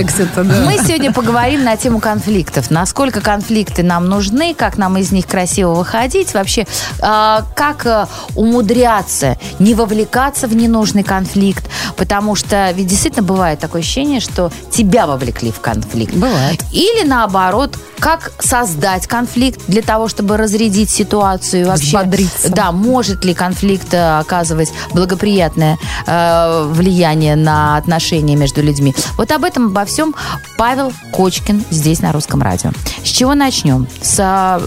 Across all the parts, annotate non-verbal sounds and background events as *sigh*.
Мы сегодня поговорим на тему конфликтов. Насколько конфликты нам нужны, как нам из них красиво выходить, вообще, э, как э, умудряться не вовлекаться в ненужный конфликт, потому что ведь действительно бывает такое ощущение, что тебя вовлекли в конфликт. Бывает. Или наоборот, как создать конфликт для того, чтобы разрядить ситуацию. Вообще, Взбодриться. Да, может ли конфликт э, оказывать благоприятное э, влияние на отношения между людьми. Вот об этом, обо всем Павел Кочкин здесь на Русском радио. С чего начнем? С...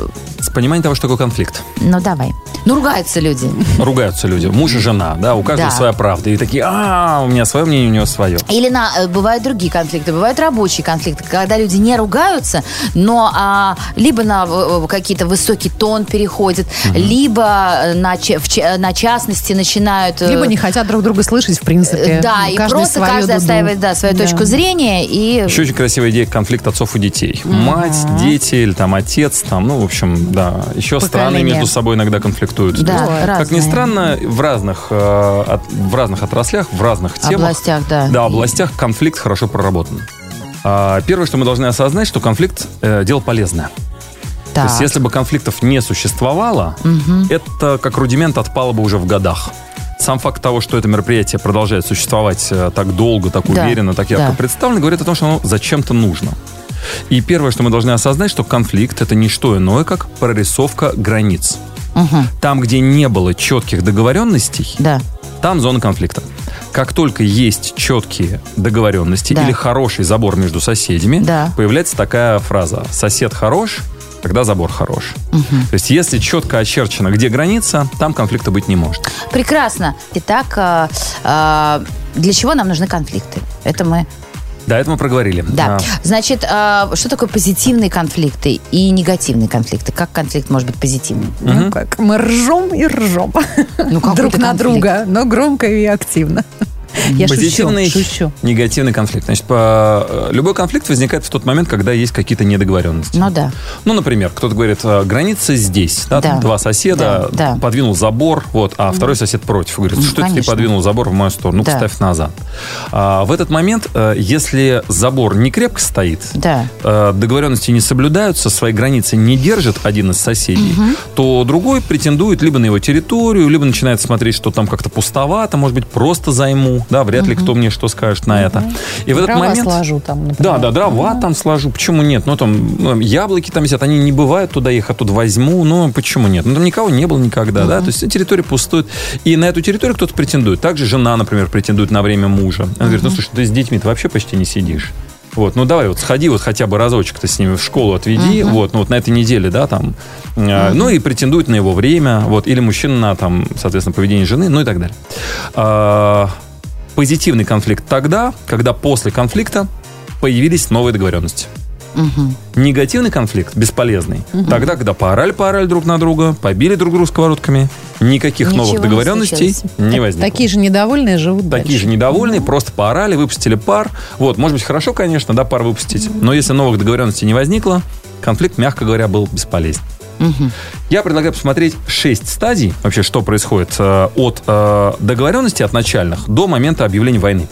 э, С пониманием того, что такое конфликт. Ну, давай. Ну, ругаются люди. Ругаются люди. Муж и жена, да, у каждого Да. своя правда. И такие, а, у меня свое мнение, у него свое. Или на, э, бывают другие конфликты, бывают рабочие конфликты, когда люди не ругаются, но а, либо на э, какие-то высокий тон переходят, либо э, на, че- в че- на частности начинают... э, Либо не хотят друг друга слышать, в принципе. э, Да, и Каждый просто свою каждый дуду. отстаивает да, свою Да. точку зрения. И Еще очень красивая идея конфликт отцов и детей. Мать, дети или там отец, там, ну, в общем, да. Еще страны Поколение. между собой иногда конфликтуют. Да, То есть, Как ни странно, в разных, э, от- в разных отраслях, в разных темах. Областях, да. Да, областях конфликт хорошо проработан. А, Первое, что мы должны осознать, что конфликт э, дело полезное. То так. есть, если бы конфликтов не существовало, это как рудимент отпало бы уже в годах. Сам факт того, что это мероприятие продолжает существовать э, так долго, так Да, уверенно, так ярко да. представлено, говорит о том, что оно зачем-то нужно. И первое, что мы должны осознать, что конфликт это не что иное, как прорисовка границ. Мгм. Там, где не было четких договоренностей, Да. там зона конфликта. Как только есть четкие договоренности Да. или хороший забор между соседями, Да. появляется такая фраза «сосед хорош, когда забор хорош». То есть если четко очерчено, где граница, там конфликта быть не может. Прекрасно. Итак, э, э, для чего нам нужны конфликты? Это мы... Да, это мы проговорили. Да. А, Значит, э, что такое позитивные конфликты и негативные конфликты? Как конфликт может быть позитивным? Ну как, мы ржем и ржем. Ну, Друг на конфликт? друга, но громко и активно. Я Позитивный, шучу, шучу. негативный конфликт. Значит, по- э, любой конфликт возникает в тот момент, когда есть какие-то недоговоренности. Ну да. Ну, например, кто-то говорит, э, граница здесь, да, Да. два соседа, Да, да. подвинул забор, вот, а второй сосед против. Говорит, Ну, что это ты конечно. подвинул забор в мою сторону? Ну-ка, Да. ставь назад. А, в этот момент, э, если забор не крепко стоит, Да. э, договоренности не соблюдаются, свои границы не держит один из соседей, то другой претендует либо на его территорию, либо начинает смотреть, что там как-то пустовато, может быть, просто займу, да, вряд ли кто мне что скажет на это. И в этот Дрова момент... сложу там, например. Да, да, дрова там сложу, почему нет? Ну, там ну, яблоки там висят, они не бывают туда, я их оттуда возьму, ну, почему нет? Ну, там никого не было никогда, да, то есть территория пустует, и на эту территорию кто-то претендует. Также жена, например, претендует на время мужа. Она говорит, ну, слушай, ты с детьми ты вообще почти не сидишь. Вот, ну давай вот сходи вот хотя бы разочек-то с ними в школу отведи, вот, ну вот на этой неделе, да, там, э, ну и претендует на его время, вот, или мужчина на, там, соответственно, поведение жены, ну и так далее. А, позитивный конфликт тогда, когда после конфликта появились новые договоренности. Негативный конфликт, бесполезный, тогда, когда поорали-поорали друг на друга, побили друг друга сковородками, никаких Ничего новых не договоренностей случилось. не возникло. Такие же недовольные живут Такие дальше. же недовольные, просто поорали, выпустили пар. Вот, может быть, хорошо, конечно, да, пар выпустить, но если новых договоренностей не возникло, конфликт, мягко говоря, был бесполезен. Я предлагаю посмотреть шесть стадий, вообще, что происходит э, от э, договоренности, от начальных, до момента объявления войны.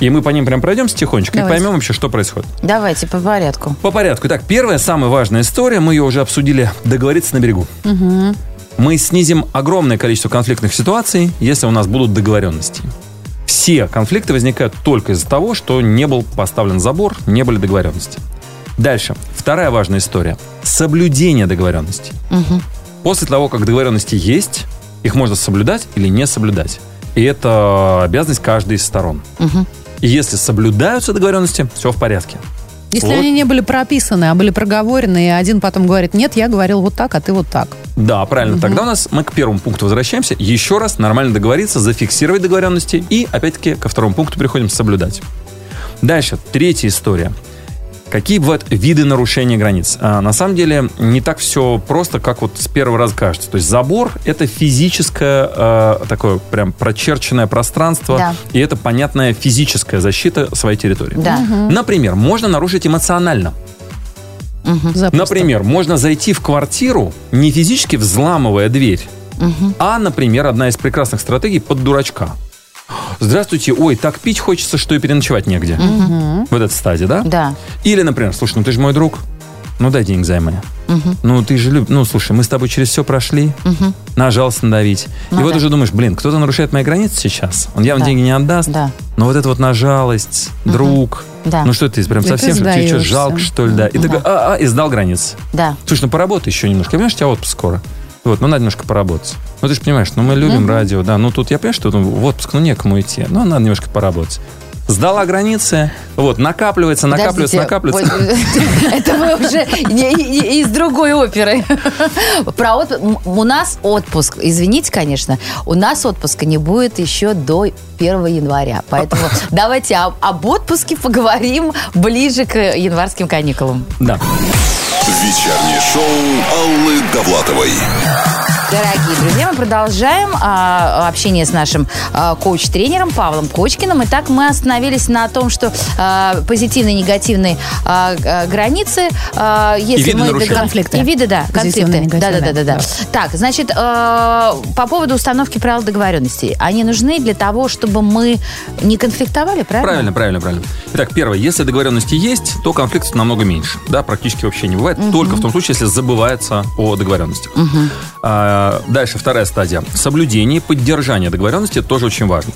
И мы по ним прям пройдемся тихонечко Давайте. и поймем вообще, что происходит. Давайте по порядку. По порядку. Итак, первая, самая важная история, мы ее уже обсудили, договориться на берегу. Мы снизим огромное количество конфликтных ситуаций, если у нас будут договоренности. Все конфликты возникают только из-за того, что не был поставлен забор, не были договоренности. Дальше. Вторая важная история. Соблюдение договоренностей. После того, как договоренности есть, их можно соблюдать или не соблюдать. И это обязанность каждой из сторон. И если соблюдаются договоренности, все в порядке. Если Вот. они не были прописаны, а были проговорены, и один потом говорит, нет, я говорил вот так, а ты вот так. Да, правильно. Тогда у нас мы к первому пункту возвращаемся. Еще раз нормально договориться, зафиксировать договоренности и, опять-таки, ко второму пункту переходим соблюдать. Дальше, третья история. Какие бывают виды нарушения границ? А, на самом деле не так все просто, как вот с первого раза кажется. То есть забор — это физическое а, такое прям прочерченное пространство, Да. и это понятная физическая защита своей территории. Да. Например, можно нарушить эмоционально. Запросто. Например, можно зайти в квартиру, не физически взламывая дверь, а, например, одна из прекрасных стратегий под дурачка. Здравствуйте, ой, так пить хочется, что и переночевать негде. В этой стадии, да? Да. Или, например, слушай, ну ты же мой друг, ну дай денег займы. Ну ты же любишь, ну слушай, мы с тобой через все прошли, нажался надавить. Ну и вот да. уже думаешь, блин, кто-то нарушает мои границы сейчас, он явно Да. деньги не отдаст. Да. Но вот это вот на жалость, друг, Да. ну что ты, прям И ты совсем, что тебе что, жалко, что ли, да? И ты Да. такой, а, а, и сдал границы. Да. Слушай, ну поработай еще немножко. Я понимаешь, у тебя отпуск скоро. Вот, ну надо немножко поработать. Ну ты же понимаешь, ну мы любим радио, да. Ну тут я понимаю, что ну, в отпуск, ну некому идти. Ну надо немножко поработать. Сдала границы, вот, накапливается, накапливается, Подождите, накапливается. вот, *laughs* Это вы уже из другой оперы. Про У нас отпуск, извините, конечно, у нас отпуска не будет еще до 1 января. Поэтому *laughs* давайте об, об отпуске поговорим ближе к январским каникулам. Да. Вечернее шоу Аллы Довлатовой. Дорогие друзья, мы продолжаем а, общение с нашим а, коуч-тренером Павлом Кочкиным. Итак, мы остановились на том, что а, позитивные и негативные а, а, границы, а, если виды мы нарушений. Конфликты. и виды, да, конфликты. Да, да, да, да, да. Так, значит, а, по поводу установки правил договоренностей, они нужны для того, чтобы мы не конфликтовали, правильно? Правильно, правильно, правильно. Итак, первое, если договоренности есть, то конфликтов намного меньше. Да, практически вообще не бывает. Только в том случае, если забывается о договоренностях. А, дальше, вторая стадия. Соблюдение и поддержание договоренности тоже очень важно.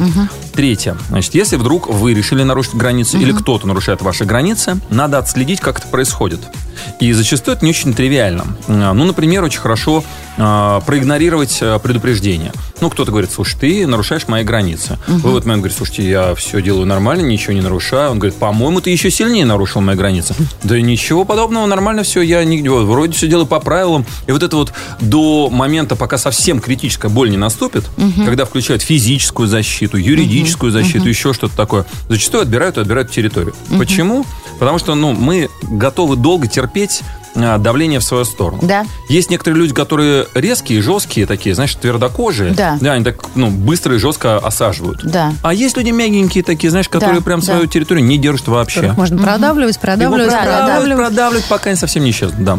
Третье. Значит, если вдруг вы решили нарушить границы или кто-то нарушает ваши границы, надо отследить, как это происходит. И зачастую это не очень тривиально. Ну, например, очень хорошо а, проигнорировать а, предупреждение. Ну, кто-то говорит, слушай, ты нарушаешь мои границы. Вы в этот момент говорите, слушайте, я все делаю нормально, ничего не нарушаю. Он говорит, по-моему, ты еще сильнее нарушил мои границы. *laughs* Да ничего подобного, нормально все, я нигде, вроде все делаю по правилам. И вот это вот до момента, пока совсем критическая боль не наступит, когда включают физическую защиту, юридическую защиту, еще что-то такое, зачастую отбирают и отбирают территорию. Почему? Потому что, ну, мы готовы долго терпеть а, давление в свою сторону. Да. Есть некоторые люди, которые резкие, жесткие такие, знаешь, твердокожие. Да. Да, они так, ну, быстро и жестко осаживают. Да. А есть люди мягенькие такие, знаешь, которые Да, прям да. свою территорию не держат вообще. Которых можно продавливать, продавливать, продавливать, продавливать. продавливать, пока они совсем не исчезнут. Да.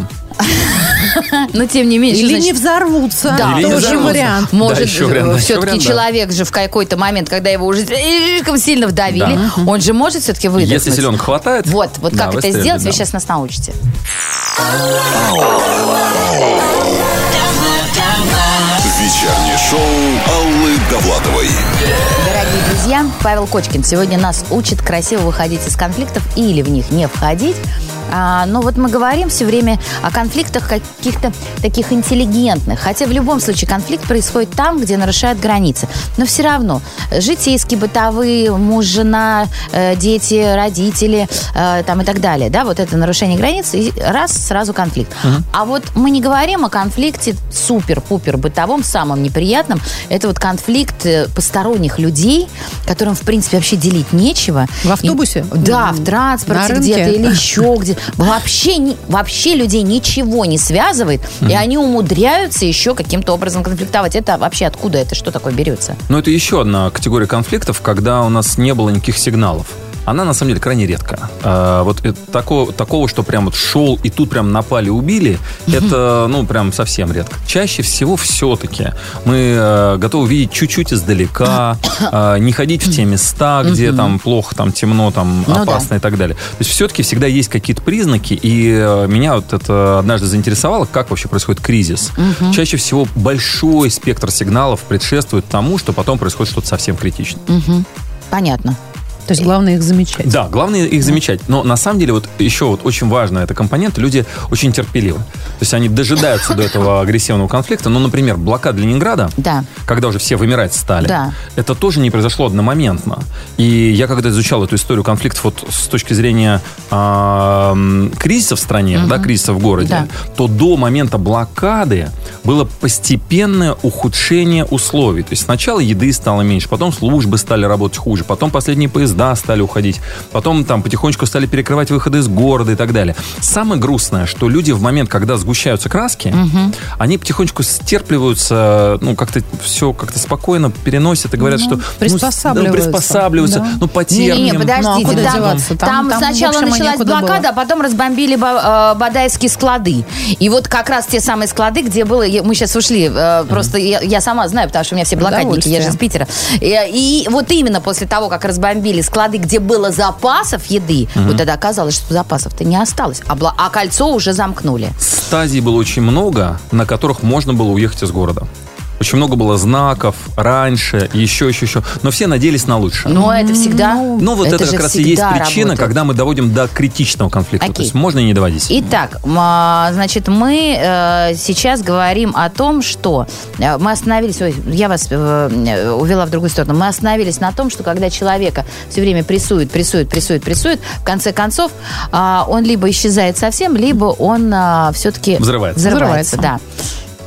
*laughs* Но тем не менее, что Или значит- не взорвутся. Да, Или тоже вариант. Может, Да, все-таки да. человек же в какой-то момент, когда его уже слишком сильно вдавили, он же может все-таки выдохнуть. Если селенок хватает. Вот, вот да, как это сделать, вы сейчас нас научите. Вечернее шоу Аллы Довлатовой. Дорогие друзья, Павел Кочкин сегодня нас учит красиво выходить из конфликтов или в них не входить. А, но вот мы говорим все время о конфликтах каких-то таких интеллигентных. Хотя в любом случае конфликт происходит там, где нарушают границы. Но все равно житейские, бытовые, муж, жена, э, дети, родители э, там и так далее. Да, вот это нарушение границ, и раз, сразу конфликт. А вот мы не говорим о конфликте супер-пупер бытовом, самом неприятном. Это вот конфликт э, посторонних людей, которым, в принципе, вообще делить нечего. В автобусе? И- да, в транспорте где-то или еще где Вообще, вообще людей ничего не связывает, и они умудряются еще каким-то образом конфликтовать. Это вообще откуда это? Что такое берется? Но это еще одна категория конфликтов, когда у нас не было никаких сигналов. Она на самом деле крайне редко. А, вот это такого, такого, что прям вот шел и тут прям напали, убили, это ну прям совсем редко. Чаще всего все-таки мы э, готовы видеть чуть-чуть издалека, э, не ходить в те места, где там плохо, там темно, там Ну да. опасно и так далее. То есть все-таки всегда есть какие-то признаки, и э, меня вот это однажды заинтересовало, как вообще происходит кризис. Чаще всего большой спектр сигналов предшествует тому, что потом происходит что-то совсем критичное. Понятно. То есть главное их замечать. Да, главное их замечать. Но на самом деле вот еще вот очень важно это компонент. Люди очень терпеливы. То есть они дожидаются до этого агрессивного конфликта. Ну, например, блокада Ленинграда, Да. когда уже все вымирать стали, Да. это тоже не произошло одномоментно. И я когда изучал эту историю конфликтов вот с точки зрения а, м, кризиса в стране, да, кризиса в городе, Да. то до момента блокады было постепенное ухудшение условий. То есть сначала еды стало меньше, потом службы стали работать хуже, потом последние поезда поезда стали уходить. Потом там потихонечку стали перекрывать выходы из города и так далее. Самое грустное, что люди в момент, когда сгущаются краски, они потихонечку стерпливаются, ну, как-то все как-то спокойно переносят и говорят, что... ну, с- приспосабливаются. да, приспосабливаются. Да. Ну, потерпим. Ну, а подождите, там, деваться? Там- там там, сначала общем, началась блокада, было. а потом разбомбили э, бадайские склады. И вот как раз те самые склады, где было, мы сейчас ушли, э, просто я, я сама знаю, потому что у меня все блокадники, я же из Питера. И, и вот именно после того, как разбомбили склады, где было запасов еды, вот тогда оказалось, что запасов-то не осталось, а, бла- а кольцо уже замкнули. Стадий было очень много, на которых можно было уехать из города. Очень много было знаков раньше, еще, еще, еще. Но все надеялись на лучшее. Но это всегда... Ну, вот это, же как раз и есть причина, работает. когда мы доводим до критичного конфликта. Окей. То есть можно и не доводить. Итак, а, значит, мы э, сейчас говорим о том, что э, мы остановились, ой, я вас э, увела в другую сторону, мы остановились на том, что когда человека все время прессует, прессует, прессует, прессует, в конце концов а, он либо исчезает совсем, либо он все-таки Взрывается. взрывается, Взрывается. да.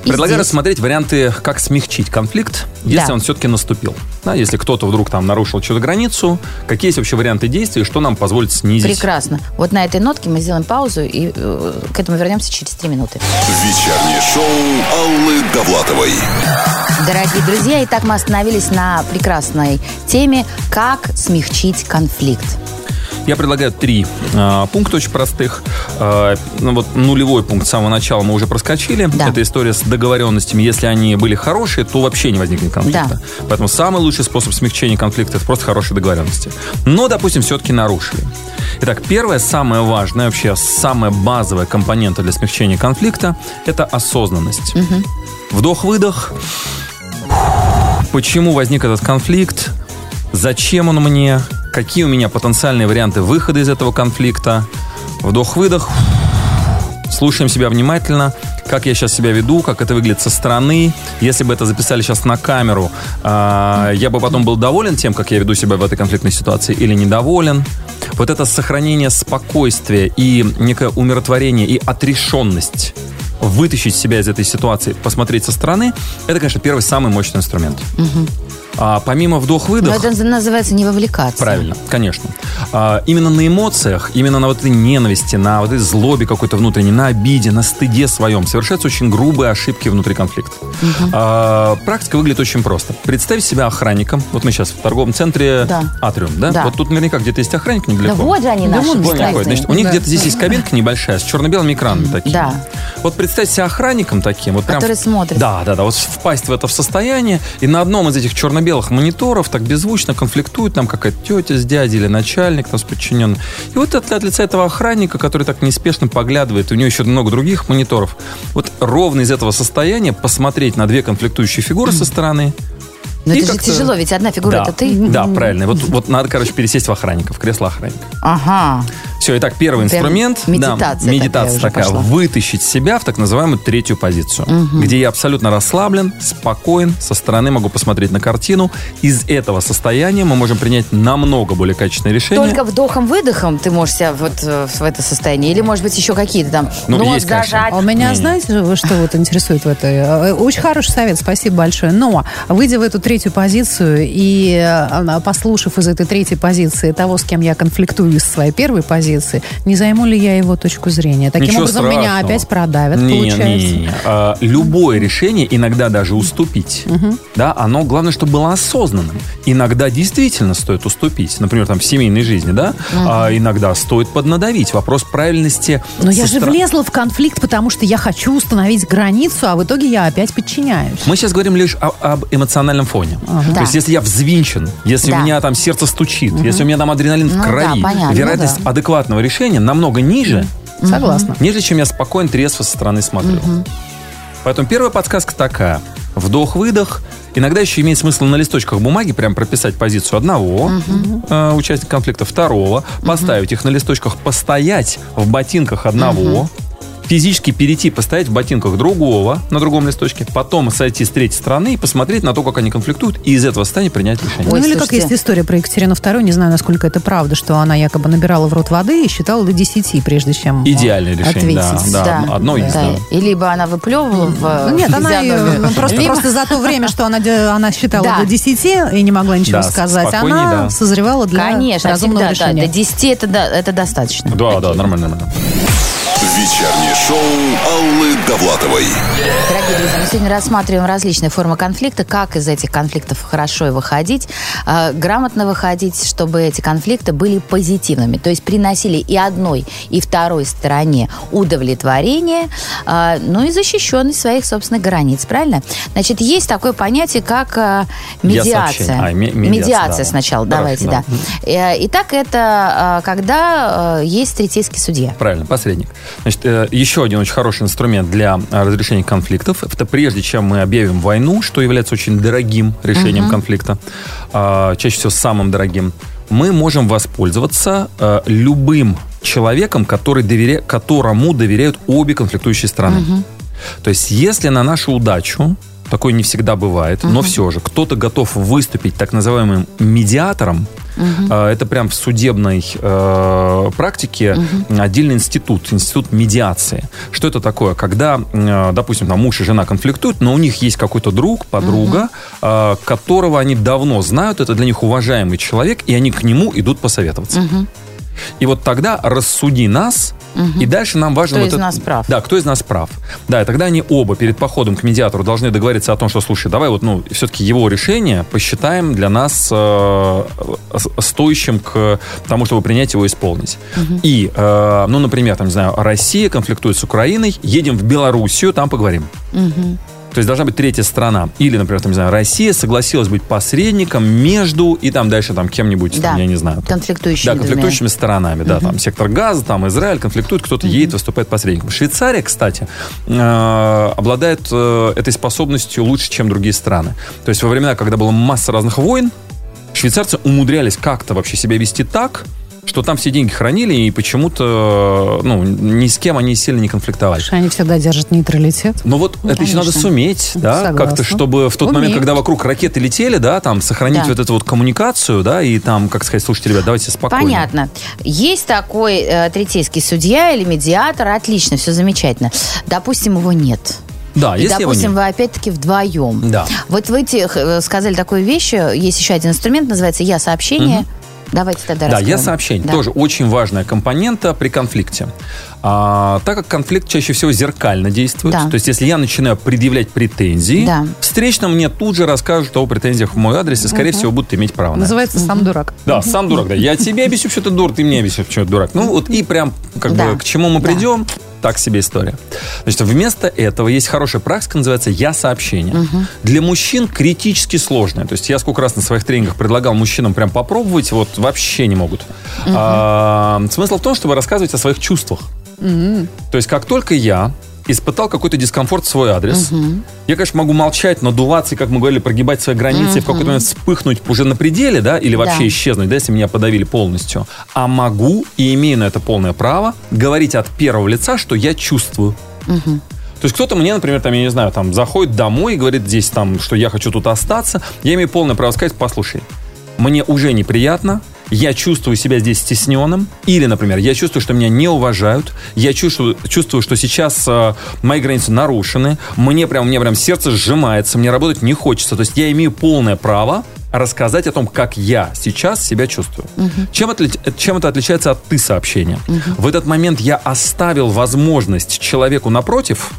И Предлагаю здесь- рассмотреть варианты, как смягчить конфликт, если Да. он все-таки наступил. Да, если кто-то вдруг там нарушил чью-то границу, какие есть вообще варианты действий, что нам позволит снизить. Прекрасно. Вот на этой нотке мы сделаем паузу и э, к этому вернемся через три минуты. Вечернее шоу Аллы Довлатовой. Дорогие друзья, итак, мы остановились на прекрасной теме «Как смягчить конфликт». Я предлагаю три э, пункта очень простых. Э, ну, вот нулевой пункт с самого начала мы уже проскочили. Да. Это история с договоренностями. Если они были хорошие, то вообще не возникнет конфликта. Поэтому самый лучший способ смягчения конфликта это просто хорошие договоренности. Но, допустим, все-таки нарушили. Итак, первое, самое важное, вообще самая базовая компонента для смягчения конфликта это осознанность. Вдох-выдох. Почему возник этот конфликт? Зачем он мне? Какие у меня потенциальные варианты выхода из этого конфликта? Вдох-выдох. Слушаем себя внимательно, как я сейчас себя веду, как это выглядит со стороны. Если бы это записали сейчас на камеру, а, я бы потом был доволен тем, как я веду себя в этой конфликтной ситуации или недоволен. Вот это сохранение спокойствия и некое умиротворение и отрешенность вытащить себя из этой ситуации, посмотреть со стороны, это, конечно, первый самый мощный инструмент. А, помимо Но вдох-выдох... это называется не вовлекаться. Правильно, конечно. А, именно на эмоциях, именно на вот этой ненависти, на вот этой злобе какой-то внутренней, на обиде, на стыде своем совершаются очень грубые ошибки внутри конфликта. А, практика выглядит очень просто. Представь себя охранником. Вот мы сейчас в торговом центре Да. Атриум, да? Да. Вот тут наверняка где-то есть охранник Да недалеко. вот же они Да наши какой. бесстрастные. Значит, у них Да. где-то здесь есть кабинка небольшая с черно-белыми экранами такими. Да. Вот представь себя охранником таким. Вот прям Который смотрит. Да, да, да. Вот впасть в это в состояние, и на одном из этих черно-белых мониторов так беззвучно конфликтует там какая-то тетя с дядей или начальник там с подчиненным. И вот от, от лица этого охранника, который так неспешно поглядывает, у него еще много других мониторов, вот ровно из этого состояния посмотреть на две конфликтующие фигуры со стороны. Но и это же тяжело, ведь одна фигура да, это ты. Да, правильно. Вот, вот надо, короче, пересесть в охранника, в кресло охранника. Ага. Все, итак, первый Прям инструмент. медитация да, медитация такая такая. Вытащить себя в так называемую третью позицию, где я абсолютно расслаблен, спокоен, со стороны могу посмотреть на картину. Из этого состояния мы можем принять намного более качественное решение. Только вдохом-выдохом ты можешь себя вот э, в это состояние? Или, может быть, еще какие-то там Ну, нос есть, конечно. зажать? А у меня, Не-не. знаете, что вот интересует в этой? Э, Очень хороший совет, спасибо большое. Но, выйдя в эту третью позицию и э, послушав из этой третьей позиции того, с кем я конфликтую из своей первой позиции, не займу ли я его точку зрения? Таким Ничего образом, меня страшного. опять продавят, Не, получается. не, не. А, любое решение, иногда даже уступить, да, оно главное, чтобы было осознанным. Иногда действительно стоит уступить. Например, там в семейной жизни, да, а иногда стоит поднадавить. Вопрос правильности. Но я же влезла в конфликт, потому что я хочу установить границу, а в итоге я опять подчиняюсь. Мы сейчас говорим лишь о- об эмоциональном фоне. Да. То есть, если я взвинчен, если Да. у меня там сердце стучит, если у меня там адреналин в Ну да, крови, понятно, вероятность ну да. Адекватного решения намного ниже, Согласна. нежели чем я спокойно, трезво со стороны смотрю. Поэтому первая подсказка такая. Вдох-выдох. Иногда еще имеет смысл на листочках бумаги прям прописать позицию одного э, участника конфликта, второго, поставить их на листочках, постоять в ботинках одного, физически перейти, постоять в ботинках другого на другом листочке, потом сойти с третьей стороны и посмотреть на то, как они конфликтуют, и из этого состояния принять решение. Ну Ой, или как слушайте. есть история про Екатерину II, не знаю, насколько это правда, что она якобы набирала в рот воды и считала до 10, прежде чем э, Идеальное решение, ответить. да, да. одно из, да. И либо она выплевывала в Ну, Нет, она ну, просто, либо- просто за то время, что она, она считала Да. до 10 и не могла ничего Да, сказать, она да. созревала для Конечно, разумного всегда, да, решения. до 10 это, да- это достаточно. Да, да, нормально, нормально. Вечернее шоу Аллы Довлатовой. Дорогие друзья, мы сегодня рассматриваем различные формы конфликта, как из этих конфликтов хорошо выходить, э, грамотно выходить, чтобы эти конфликты были позитивными, то есть приносили и одной, и второй стороне удовлетворение, э, ну и защищенность своих собственных границ, правильно? Значит, есть такое понятие, как э, Я медиация. А, ме- медиация, да. сначала, Хорошо, давайте, да. да. Э, Итак, это когда есть третейский судья. Правильно, посредник. Значит, э, еще один очень хороший инструмент для э, разрешения конфликтов. Это прежде чем мы объявим войну, что является очень дорогим решением конфликта, а, чаще всего самым дорогим, мы можем воспользоваться э, любым человеком, который доверя... которому доверяют обе конфликтующие стороны. То есть, если на нашу удачу, такое не всегда бывает, но все же, кто-то готов выступить так называемым медиатором, э, это прям в судебной э, практике отдельный институт, институт медиации. Что это такое? Когда, э, допустим, там муж и жена конфликтуют, но у них есть какой-то друг, подруга, э, которого они давно знают, это для них уважаемый человек, и они к нему идут посоветоваться. И вот тогда рассуди нас, и дальше нам важно... Кто вот из это- нас прав. Да, кто из нас прав. Да, и тогда они оба перед походом к медиатору должны договориться о том, что, слушай, давай вот, ну, все-таки его решение посчитаем для нас э, с- стоящим к тому, чтобы принять его и исполнить. И, э, ну, например, там, не знаю, Россия конфликтует с Украиной, едем в Белоруссию, там поговорим. То есть должна быть третья страна. Или, например, там, не знаю, Россия согласилась быть посредником между и там дальше там кем-нибудь, Да, там, я не знаю. там, конфликтующими да, двумя. конфликтующими сторонами, да, там сектор газа, там Израиль конфликтует, кто-то едет, выступает посредником. Швейцария, кстати, э, обладает э, этой способностью лучше, чем другие страны. То есть во времена, когда была масса разных войн, швейцарцы умудрялись как-то вообще себя вести так, что там все деньги хранили и почему-то, ну, ни с кем они сильно не конфликтовали. Потому что они всегда держат нейтралитет. Но вот это еще надо суметь, да, как-то, чтобы в тот момент, Умеют. когда вокруг ракеты летели, да, там, сохранить Да. вот эту вот коммуникацию, да, и там, как сказать, слушайте, ребят, давайте спокойно. Понятно. Есть такой э, третейский судья или медиатор, отлично, все замечательно. Допустим, его нет. Да, И, если допустим, вы опять-таки вдвоем. Да. Вот вы те- э, сказали такую вещь, э, есть еще один инструмент, называется «Я сообщение». Давайте тогда Да, я раскроем. сообщение. Да. Тоже очень важная компонента при конфликте. А, так как конфликт чаще всего зеркально действует, Да. то есть если я начинаю предъявлять претензии, Да. встречным мне тут же расскажут о претензиях в мой адрес и, скорее всего, будут иметь право на это. Называется «Сам дурак». Да, сам дурак, да. Я тебе объясню, что ты дур, ты мне объяснишь, что ты дурак. Ну вот и прям как Да. бы к чему мы Да. придем, так себе история. Значит, вместо этого есть хорошая практика, называется «я сообщение». Для мужчин критически сложная. То есть я сколько раз на своих тренингах предлагал мужчинам прям попробовать, вот вообще не могут. А, смысл в том, чтобы рассказывать о своих чувствах. То есть как только я испытал какой-то дискомфорт в свой адрес, я, конечно, могу молчать, надуваться, и, как мы говорили, прогибать свои границы, и в какой-то момент вспыхнуть уже на пределе, да, или вообще Да. исчезнуть, да, если меня подавили полностью. А могу и имею на это полное право говорить от первого лица, что я чувствую. То есть кто-то мне, например, там, я не знаю, там, заходит домой и говорит здесь, там, что я хочу тут остаться, я имею полное право сказать, послушай, мне уже неприятно, я чувствую себя здесь стесненным, или, например, я чувствую, что меня не уважают, я чувствую, чувствую что сейчас э, мои границы нарушены, мне прям, мне прям сердце сжимается, мне работать не хочется. То есть я имею полное право рассказать о том, как я сейчас себя чувствую. Чем, отли- чем это отличается от ты сообщения? В этот момент я оставил возможность человеку напротив,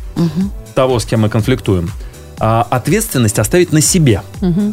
того, с кем мы конфликтуем, а, ответственность оставить на себе.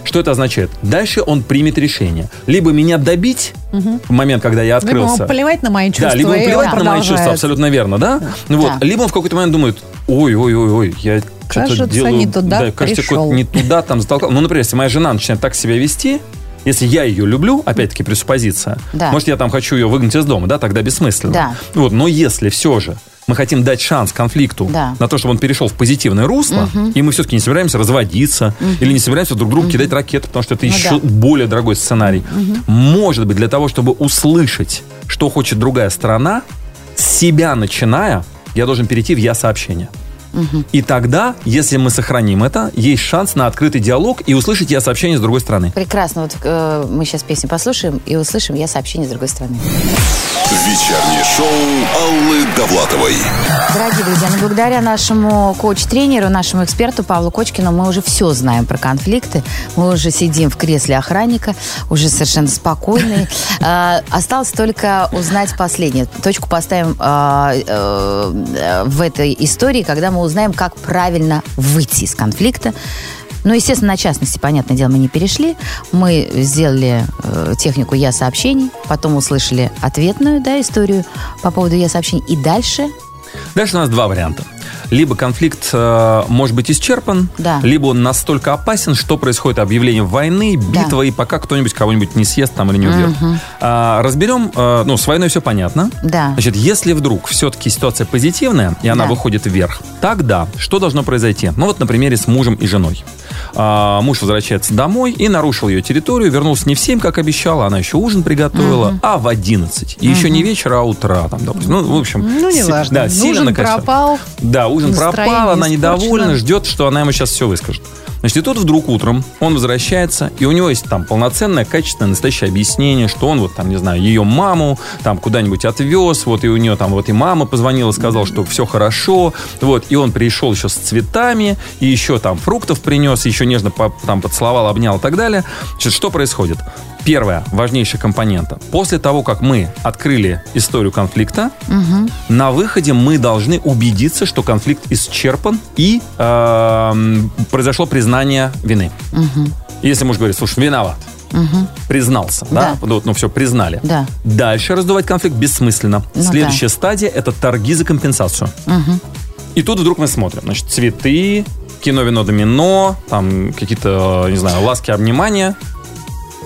Что это означает? Дальше он примет решение. Либо меня добить в момент, когда я Либо ему открылся. плевать на мои чувства. Да, либо он плевать на мои чувства, абсолютно верно, да? Ну Вот. Либо он в какой-то момент думает, ой-ой-ой-ой, я что-то делаю... не туда да, кажется, пришел. не туда там затолкал. Ну, например, если моя жена начинает так себя вести, если я ее люблю, опять-таки пресуппозиция, Да. может, я там хочу ее выгнать из дома, да, тогда бессмысленно. Да. Вот, но если все же мы хотим дать шанс конфликту Да. на то, чтобы он перешел в позитивное русло, и мы все-таки не собираемся разводиться, или не собираемся друг другу кидать ракеты, потому что это Ну еще да. более дорогой сценарий. Может быть, для того, чтобы услышать, что хочет другая сторона, с себя начиная, я должен перейти в я-сообщение. И тогда, если мы сохраним это, есть шанс на открытый диалог и услышать я сообщение с другой стороны. Прекрасно. Вот э, мы сейчас песню послушаем и услышим я сообщение с другой стороны. Вечернее шоу Аллы Довлатовой. Дорогие друзья, ну, благодаря нашему коуч-тренеру, нашему эксперту Павлу Кочкину, мы уже все знаем про конфликты. Мы уже сидим в кресле охранника, уже совершенно спокойные. *laughs* А, Осталось только узнать последнее. Точку поставим а, э, в этой истории, когда мы узнаем, как правильно выйти из конфликта. Ну, естественно, на частности, понятное дело, мы не перешли. Мы сделали э, технику «Я сообщений», потом услышали ответную да, историю по поводу «Я сообщений». И дальше Дальше у нас два варианта. Либо конфликт э, может быть исчерпан, Да. либо он настолько опасен, что происходит объявление войны, битва, и пока кто-нибудь кого-нибудь не съест там или не убьет. А, разберем, э, ну, с войной все понятно. Да. Значит, если вдруг все-таки ситуация позитивная, и она Да. выходит вверх, тогда что должно произойти? Ну, вот на примере с мужем и женой. А, муж возвращается домой и нарушил ее территорию, вернулся не в 7, как обещала, она еще ужин приготовила, а в 11. И еще не вечер, а утра, там, допустим. Ну, в общем, Ну, си- неважно. Да, сильно Накосячила. пропал. Да, ужин пропал, она недовольна, испорчено. ждет, что она ему сейчас все выскажет. Значит, и тут вдруг утром он возвращается, и у него есть там полноценное, качественное, настоящее объяснение, что он вот там, не знаю, ее маму там куда-нибудь отвез, вот и у нее там вот и мама позвонила, сказала, что все хорошо, вот, и он пришел еще с цветами, и еще там фруктов принес, еще нежно по- там поцеловал, обнял и так далее. Значит, что происходит? Первая важнейшая компонента. После того, как мы открыли историю конфликта, на выходе мы должны убедиться, что конфликт исчерпан и эм, произошло признание вины. Если муж говорит, слушай, виноват, признался, да, Да. ну, вот, ну все, признали. Да. Дальше раздувать конфликт бессмысленно. Ну Следующая стадия – это торги за компенсацию. И тут вдруг мы смотрим, значит, цветы, кино, вино, домино, там какие-то, не знаю, ласки, обнимания.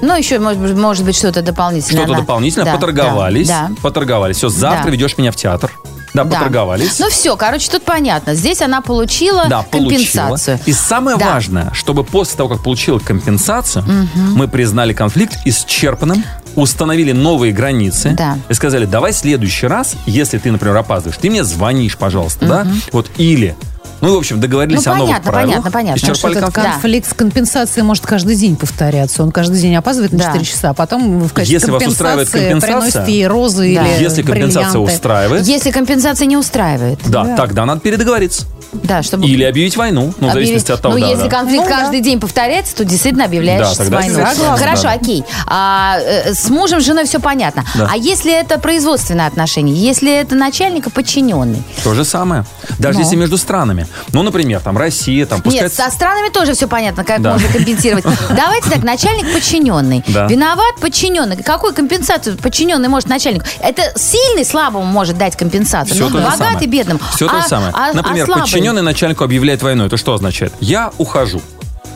Ну, еще, может, быть, может быть, что-то дополнительное. Что-то дополнительное, Да, поторговались. Да. да. Поторговались. Все, завтра Да. ведешь меня в театр. Да, Да. поторговались. Ну все, короче, тут понятно. Здесь она получила да, компенсацию. получила. И самое Да. важное, чтобы после того, как получила компенсацию, мы признали конфликт исчерпанным, установили новые границы Да. и сказали, давай в следующий раз, если ты, например, опаздываешь, ты мне звонишь, пожалуйста, да? Вот или, ну, в общем, договорились Ну, о новых понятно, правилах, понятно, понятно. исчерпали Этот конфликт. конфликт с компенсацией может каждый день повторяться. Он каждый день опаздывает на Да. 4 часа, а потом в качестве Если вас устраивает компенсация, приносит ей розы Да. или Если компенсация бриллианты. устраивает, Если компенсация не устраивает. да, тогда надо передоговориться. Да, чтобы... Или объявить войну, ну, в объявить- зависимости от того, Ну, да, если да. конфликт Ну, да. каждый день повторяется, то действительно объявляешь Да, войну. согласна. Хорошо, Да. окей. А, э, с мужем, с женой все понятно. Да. А если это производственные отношения? Если это начальник и подчиненный? То же самое. Даже Ну. если между странами. Ну, например, там Россия, там пускай... Нет, со странами тоже все понятно, как Да. можно компенсировать. *laughs* Давайте так, начальник подчиненный. Да. Виноват подчиненный. Какую компенсацию подчиненный может начальнику? Это сильный слабому может дать компенсацию. Все ну, то же богатый самое. бедному. Все то А- же самое. а- а Например, слабый? Подчиненный начальнику объявляет войну. Это что означает? Я ухожу.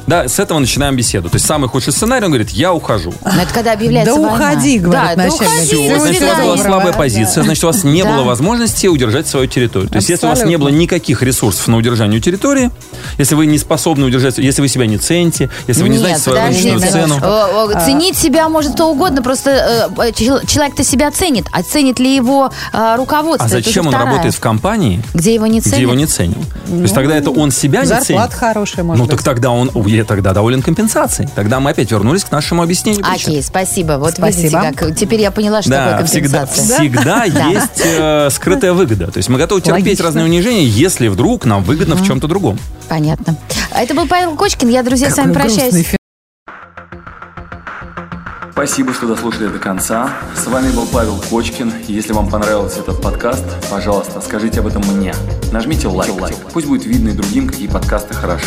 Да, с этого начинаем беседу. То есть самый худший сценарий, он говорит, я ухожу. Ну, это когда объявляется Да война. уходи, говорит да, да начальник. уходи, Всё, до Все, значит, у вас была слабая позиция, значит, у вас не Да. было возможности удержать свою территорию. То есть, если у вас не было никаких ресурсов на удержание территории, если вы не способны удержать, если вы себя не цените, если вы не знаете свою рыночную цену. Э, э, Ценить себя может кто угодно, просто э, чел- человек-то себя ценит, а ценит ли его э, руководство? А зачем он работает в компании, Где его не ценят? где его не ценят? То есть тогда это он себя не ценит. Зарплата хорошая, может Ну так тогда он я тогда доволен компенсацией. Тогда мы опять вернулись к нашему объяснению. причин. Окей, спасибо. Вот Спасибо. видите, как теперь я поняла, что Да, такое всегда, компенсация. всегда *laughs* Да. есть э, скрытая выгода. То есть мы готовы терпеть Логично. разные унижения, если вдруг нам выгодно в чем-то другом. Понятно. Это был Павел Кочкин. Я, друзья, с вами Какой прощаюсь. Спасибо, что дослушали до конца. С вами был Павел Кочкин. Если вам понравился этот подкаст, пожалуйста, скажите об этом мне. Нажмите лайк. Пусть будет видно и другим, какие подкасты хороши.